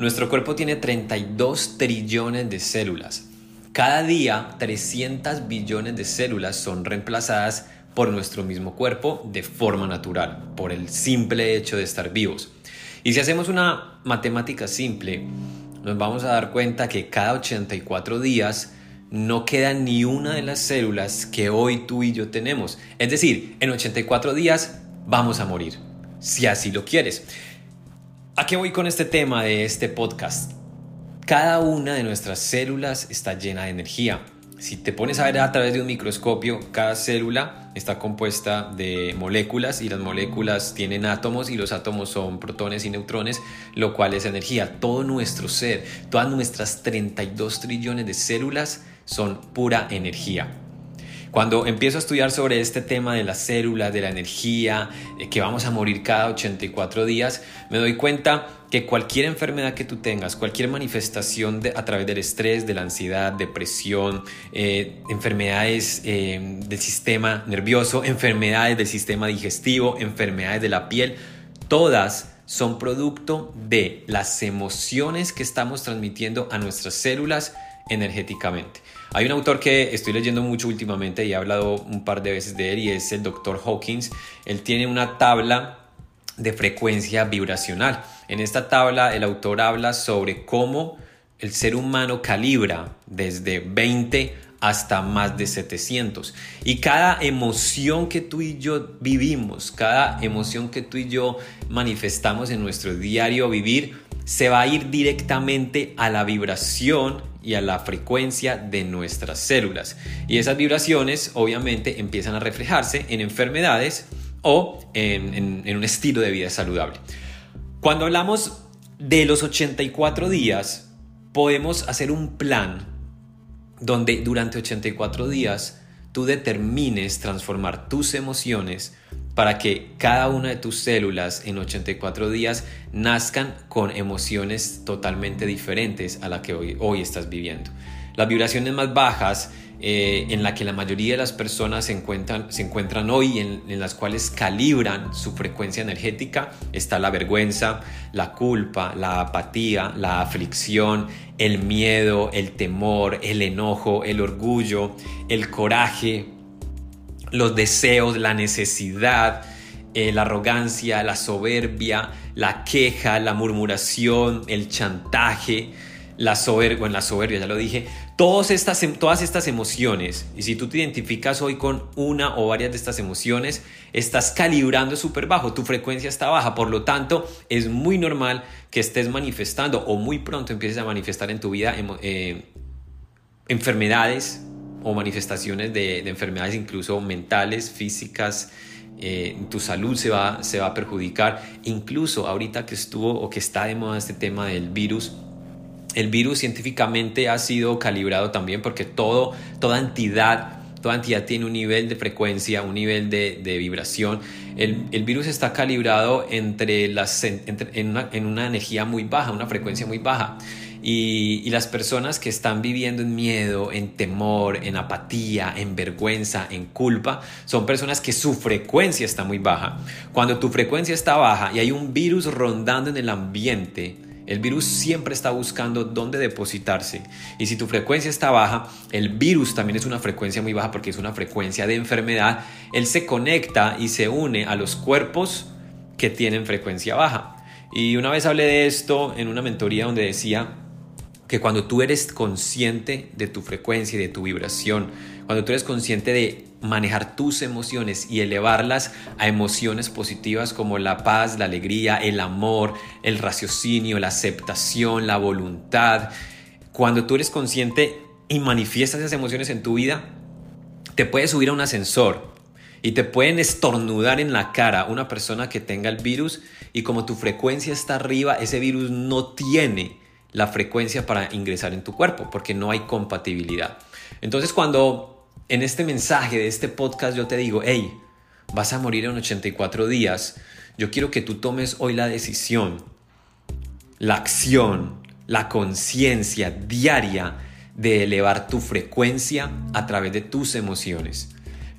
Nuestro cuerpo tiene 32 trillones de células. Cada día 300 billones de células son reemplazadas por nuestro mismo cuerpo de forma natural, por el simple hecho de estar vivos. Y si hacemos una matemática simple, nos vamos a dar cuenta que cada 84 días no queda ni una de las células que hoy tú y yo tenemos. Es decir, en 84 días vamos a morir, si así lo quieres. ¿A qué voy con este tema de este podcast? Cada una de nuestras células está llena de energía. Si te pones a ver a través de un microscopio, cada célula está compuesta de moléculas y las moléculas tienen átomos y los átomos son protones y neutrones, lo cual es energía. Todo nuestro ser, todas nuestras 32 trillones de células son pura energía. Cuando empiezo a estudiar sobre este tema de las células, de la energía, que vamos a morir cada 84 días, me doy cuenta que cualquier enfermedad que tú tengas, cualquier manifestación a través del estrés, de la ansiedad, depresión, eh, enfermedades eh, del sistema nervioso, enfermedades del sistema digestivo, enfermedades de la piel, todas son producto de las emociones que estamos transmitiendo a nuestras células energéticamente. Hay un autor que estoy leyendo mucho últimamente y he hablado un par de veces de él y es el doctor Hawkins. Él tiene una tabla de frecuencia vibracional. En esta tabla el autor habla sobre cómo el ser humano calibra desde 20 hasta más de 700. Y cada emoción que tú y yo vivimos, cada emoción que tú y yo manifestamos en nuestro diario vivir, se va a ir directamente a la vibración y a la frecuencia de nuestras células. Y esas vibraciones obviamente empiezan a reflejarse en enfermedades o en, un estilo de vida saludable. Cuando hablamos de los 84 días, podemos hacer un plan donde durante 84 días tú determines transformar tus emociones para que cada una de tus células en 84 días nazcan con emociones totalmente diferentes a la que hoy, hoy estás viviendo. Las vibraciones más bajas eh, en la que la mayoría de las personas se encuentran, hoy, en, en, las cuales calibran su frecuencia energética, está la vergüenza, la culpa, la apatía, la aflicción, el miedo, el temor, el enojo, el orgullo, el coraje, los deseos, la necesidad, eh, la arrogancia, la soberbia, la queja, la murmuración, el chantaje, la soberbia, la soberbia ya lo dije, todas estas, em, todas estas emociones, y si tú te identificas hoy con una o varias de estas emociones, estás calibrando súper bajo, tu frecuencia está baja, por lo tanto es muy normal que estés manifestando o muy pronto empieces a manifestar en tu vida eh, enfermedades, o manifestaciones de, enfermedades incluso mentales, físicas, eh, tu salud se va, se va a perjudicar. Incluso ahorita que estuvo o que está de moda este tema del virus, el virus científicamente ha sido calibrado también porque todo, toda entidad toda entidad tiene un nivel de frecuencia, un nivel de, vibración. El, virus está calibrado entre las, en, una, en, una, energía muy baja, una frecuencia muy baja. Y, las personas que están viviendo en miedo, en temor, en apatía, en vergüenza, en culpa, son personas que su frecuencia está muy baja. Cuando tu frecuencia está baja y hay un virus rondando en el ambiente, el virus siempre está buscando dónde depositarse. Y si tu frecuencia está baja, el virus también es una frecuencia muy baja porque es una frecuencia de enfermedad. Él se conecta y se une a los cuerpos que tienen frecuencia baja. Y una vez hablé de esto en una mentoría donde decía que cuando tú eres consciente de tu frecuencia y de tu vibración, cuando tú eres consciente de manejar tus emociones y elevarlas a emociones positivas como la paz, la alegría, el amor, el raciocinio, la aceptación, la voluntad, cuando tú eres consciente y manifiestas esas emociones en tu vida, te puedes subir a un ascensor y te pueden estornudar en la cara una persona que tenga el virus y como tu frecuencia está arriba, ese virus no tiene la frecuencia para ingresar en tu cuerpo, porque no hay compatibilidad. Entonces cuando en este mensaje de este podcast yo te digo, hey, vas a morir en 84 días, yo quiero que tú tomes hoy la decisión, la acción, la conciencia diaria de elevar tu frecuencia a través de tus emociones.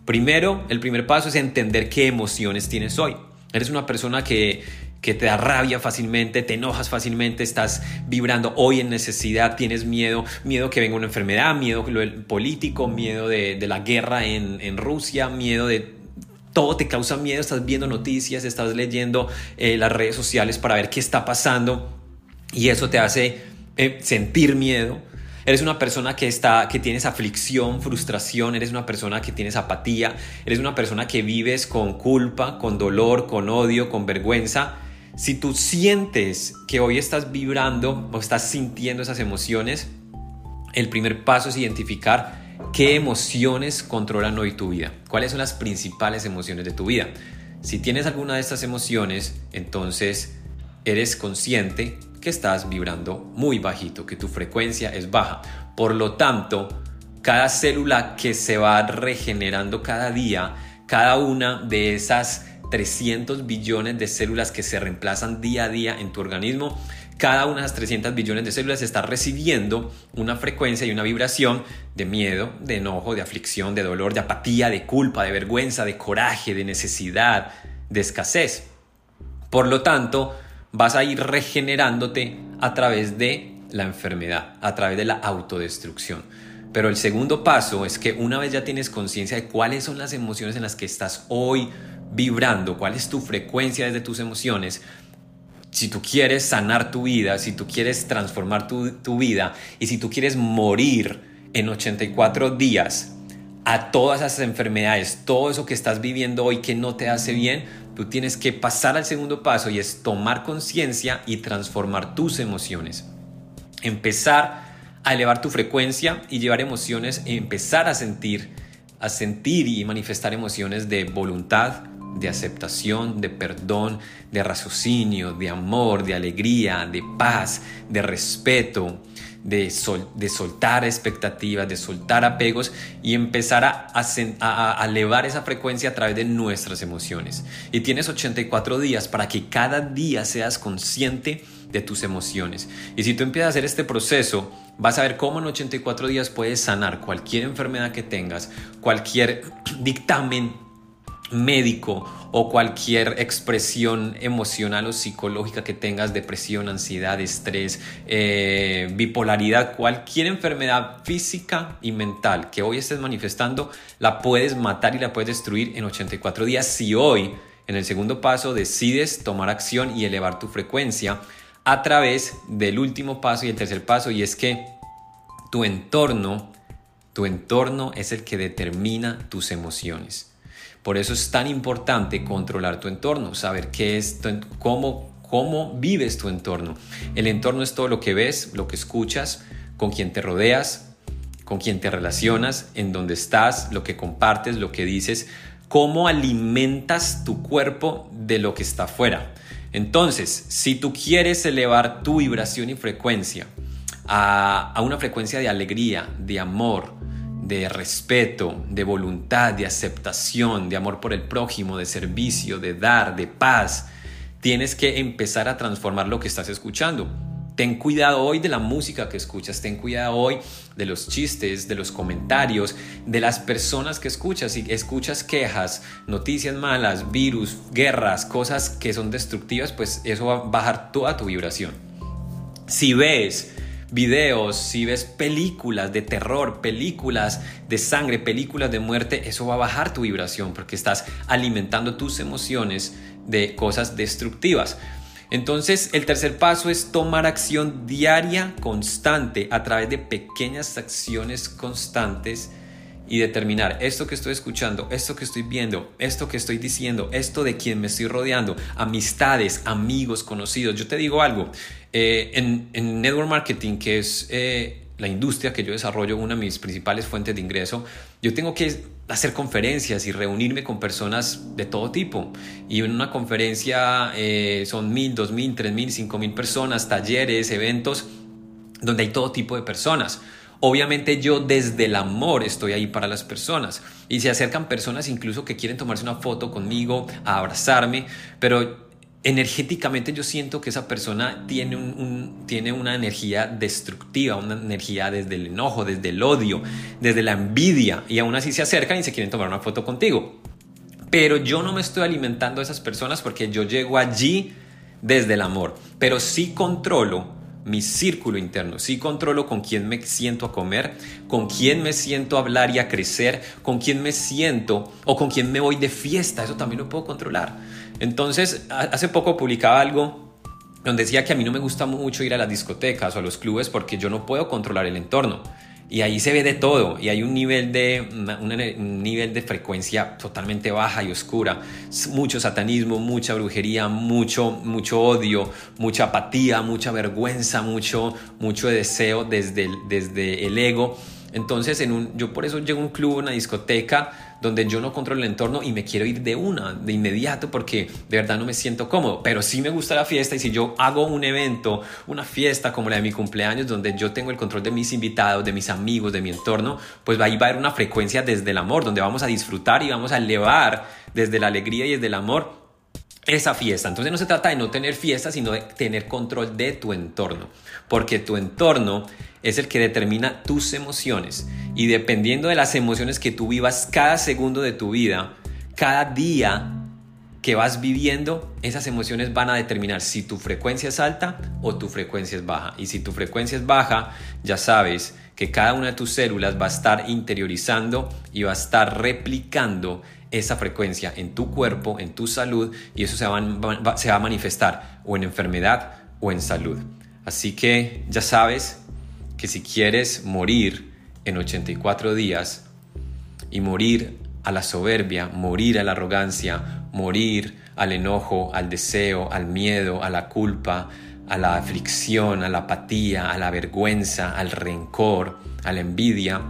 Primero, el primer paso es entender qué emociones tienes hoy. Eres una persona que que te da rabia fácilmente, te enojas fácilmente, estás vibrando hoy en necesidad, tienes miedo, miedo que venga una enfermedad, miedo político, miedo de, la guerra en, Rusia, miedo de todo te causa miedo, estás viendo noticias, estás leyendo eh, las redes sociales para ver qué está pasando y eso te hace eh, sentir miedo. Eres una persona que está que tienes aflicción, frustración, eres una persona que tienes apatía, eres una persona que vives con culpa, con dolor, con odio, con vergüenza si tú sientes que hoy estás vibrando o estás sintiendo esas emociones, el primer paso es identificar qué emociones controlan hoy tu vida, cuáles son las principales emociones de tu vida. Si tienes alguna de estas emociones, entonces eres consciente que estás vibrando muy bajito, que tu frecuencia es baja. Por lo tanto, cada célula que se va regenerando cada día, cada una de esas 300 billones de células que se reemplazan día a día en tu organismo. Cada una de esas 300 billones de células está recibiendo una frecuencia y una vibración de miedo, de enojo, de aflicción, de dolor, de apatía, de culpa, de vergüenza, de coraje, de necesidad, de escasez. Por lo tanto, vas a ir regenerándote a través de la enfermedad, a través de la autodestrucción. Pero el segundo paso es que una vez ya tienes conciencia de cuáles son las emociones en las que estás hoy vibrando, cuál es tu frecuencia desde tus emociones, si tú quieres sanar tu vida, si tú quieres transformar tu, tu, vida y si tú quieres morir en 84 días a todas esas enfermedades, todo eso que estás viviendo hoy que no te hace bien, tú tienes que pasar al segundo paso y es tomar conciencia y transformar tus emociones. Empezar a elevar tu frecuencia y llevar emociones, empezar a sentir, a sentir y manifestar emociones de voluntad, de aceptación, de perdón, de raciocinio, de amor, de alegría, de paz, de respeto, de, soltar expectativas, de soltar apegos y empezar a, a, elevar esa frecuencia a través de nuestras emociones. Y tienes 84 días para que cada día seas consciente de tus emociones. Y si tú empiezas a hacer este proceso, vas a ver cómo en 84 días puedes sanar cualquier enfermedad que tengas, cualquier dictamen médico o cualquier expresión emocional o psicológica que tengas, depresión, ansiedad, estrés, eh, bipolaridad, cualquier enfermedad física y mental que hoy estés manifestando, la puedes matar y la puedes destruir en 84 días si hoy, en el segundo paso, decides tomar acción y elevar tu frecuencia a través del último paso y el tercer paso, y es que tu entorno, tu entorno es el que determina tus emociones. Por eso es tan importante controlar tu entorno, saber qué es, cómo, cómo vives tu entorno. El entorno es todo lo que ves, lo que escuchas, con quien te rodeas, con quien te relacionas, en dónde estás, lo que compartes, lo que dices, cómo alimentas tu cuerpo de lo que está afuera. Entonces, si tú quieres elevar tu vibración y frecuencia a una frecuencia de alegría, de amor, de respeto, de voluntad, de aceptación, de amor por el prójimo, de servicio, de dar, de paz. Tienes que empezar a transformar lo que estás escuchando. Ten cuidado hoy de la música que escuchas, ten cuidado hoy de los chistes, de los comentarios, de las personas que escuchas. Si escuchas quejas, noticias malas, virus, guerras, cosas que son destructivas, pues eso va a bajar toda tu vibración. Si ves videos, si ves películas de terror, películas de sangre, películas de muerte, eso va a bajar tu vibración porque estás alimentando tus emociones de cosas destructivas. Entonces, el tercer paso es tomar acción diaria, constante, a través de pequeñas acciones constantes y determinar esto que estoy escuchando, esto que estoy viendo, esto que estoy diciendo, esto de quien me estoy rodeando, amistades, amigos, conocidos. Yo te digo algo, eh, en, Network Marketing, que es eh, la industria que yo desarrollo, una de mis principales fuentes de ingreso, yo tengo que hacer conferencias y reunirme con personas de todo tipo. Y en una conferencia eh, son mil, dos mil, tres mil, cinco mil personas, talleres, eventos, donde hay todo tipo de personas. Obviamente yo desde el amor estoy ahí para las personas. Y se acercan personas incluso que quieren tomarse una foto conmigo, a abrazarme, pero energéticamente yo siento que esa persona tiene, un, tiene una energía destructiva, una energía desde el enojo, desde el odio, desde la envidia. Y aún así se acercan y se quieren tomar una foto contigo. Pero yo no me estoy alimentando a esas personas porque yo llego allí desde el amor, pero sí controlo mi círculo interno, sí controlo con quién me siento a comer, con quién me siento a hablar y a crecer, con quién me siento o con quién me voy de fiesta, eso también lo puedo controlar. Entonces, hace poco publicaba algo donde decía que a mí no me gusta mucho ir a las discotecas o a los clubes porque yo no puedo controlar el entorno. Y ahí se ve de todo y hay un nivel de, un nivel de frecuencia totalmente baja y oscura. Mucho satanismo, mucha brujería, mucho, mucho odio, mucha apatía, mucha vergüenza, mucho, mucho deseo desde desde el ego. Entonces, en un, yo por eso llego a un club, una discoteca, donde yo no controlo el entorno y me quiero ir de una, de inmediato, porque de verdad no me siento cómodo. Pero sí me gusta la fiesta y si yo hago un evento, una fiesta como la de mi cumpleaños, donde yo tengo el control de mis invitados, de mis amigos, de mi entorno, pues ahí va a haber una frecuencia desde el amor, donde vamos a disfrutar y vamos a elevar desde la alegría y desde el amor esa fiesta. Entonces no se trata de no tener fiesta, sino de tener control de tu entorno, porque tu entorno es el que determina tus emociones y dependiendo de las emociones que tú vivas cada segundo de tu vida, cada día que vas viviendo, esas emociones van a determinar si tu frecuencia es alta o tu frecuencia es baja. Y si tu frecuencia es baja, ya sabes que cada una de tus células va a estar interiorizando y va a estar replicando esa frecuencia en tu cuerpo, en tu salud, y eso se va, se va a manifestar o en enfermedad o en salud. Así que ya sabes que si quieres morir en 84 días y morir a la soberbia, morir a la arrogancia, morir al enojo, al deseo, al miedo, a la culpa, a la aflicción, a la apatía, a la vergüenza, al rencor, a la envidia,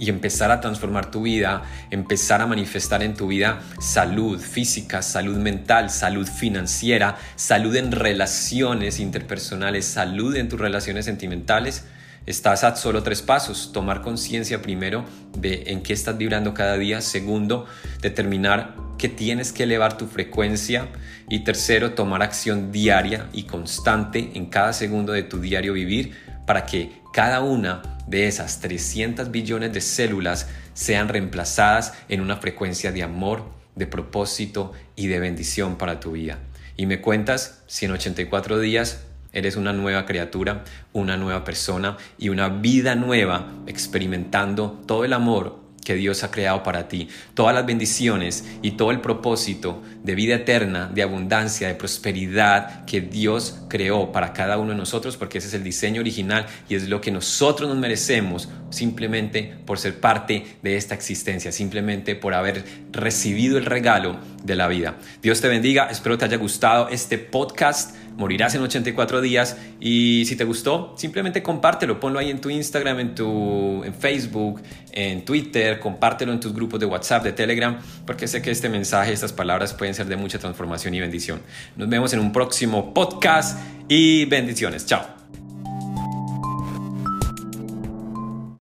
y empezar a transformar tu vida, empezar a manifestar en tu vida salud física, salud mental, salud financiera, salud en relaciones interpersonales, salud en tus relaciones sentimentales, estás a solo tres pasos. Tomar conciencia primero de en qué estás vibrando cada día. Segundo, determinar que tienes que elevar tu frecuencia. Y tercero, tomar acción diaria y constante en cada segundo de tu diario vivir para que cada una de esas 300 billones de células sean reemplazadas en una frecuencia de amor, de propósito y de bendición para tu vida. Y me cuentas si en 84 días eres una nueva criatura, una nueva persona y una vida nueva experimentando todo el amor que Dios ha creado para ti, todas las bendiciones y todo el propósito de vida eterna, de abundancia, de prosperidad que Dios creó para cada uno de nosotros, porque ese es el diseño original y es lo que nosotros nos merecemos simplemente por ser parte de esta existencia, simplemente por haber recibido el regalo de la vida. Dios te bendiga, espero te haya gustado este podcast morirás en 84 días y si te gustó, simplemente compártelo, ponlo ahí en tu Instagram, en tu en Facebook, en Twitter, compártelo en tus grupos de WhatsApp, de Telegram, porque sé que este mensaje, estas palabras pueden ser de mucha transformación y bendición. Nos vemos en un próximo podcast y bendiciones. Chao.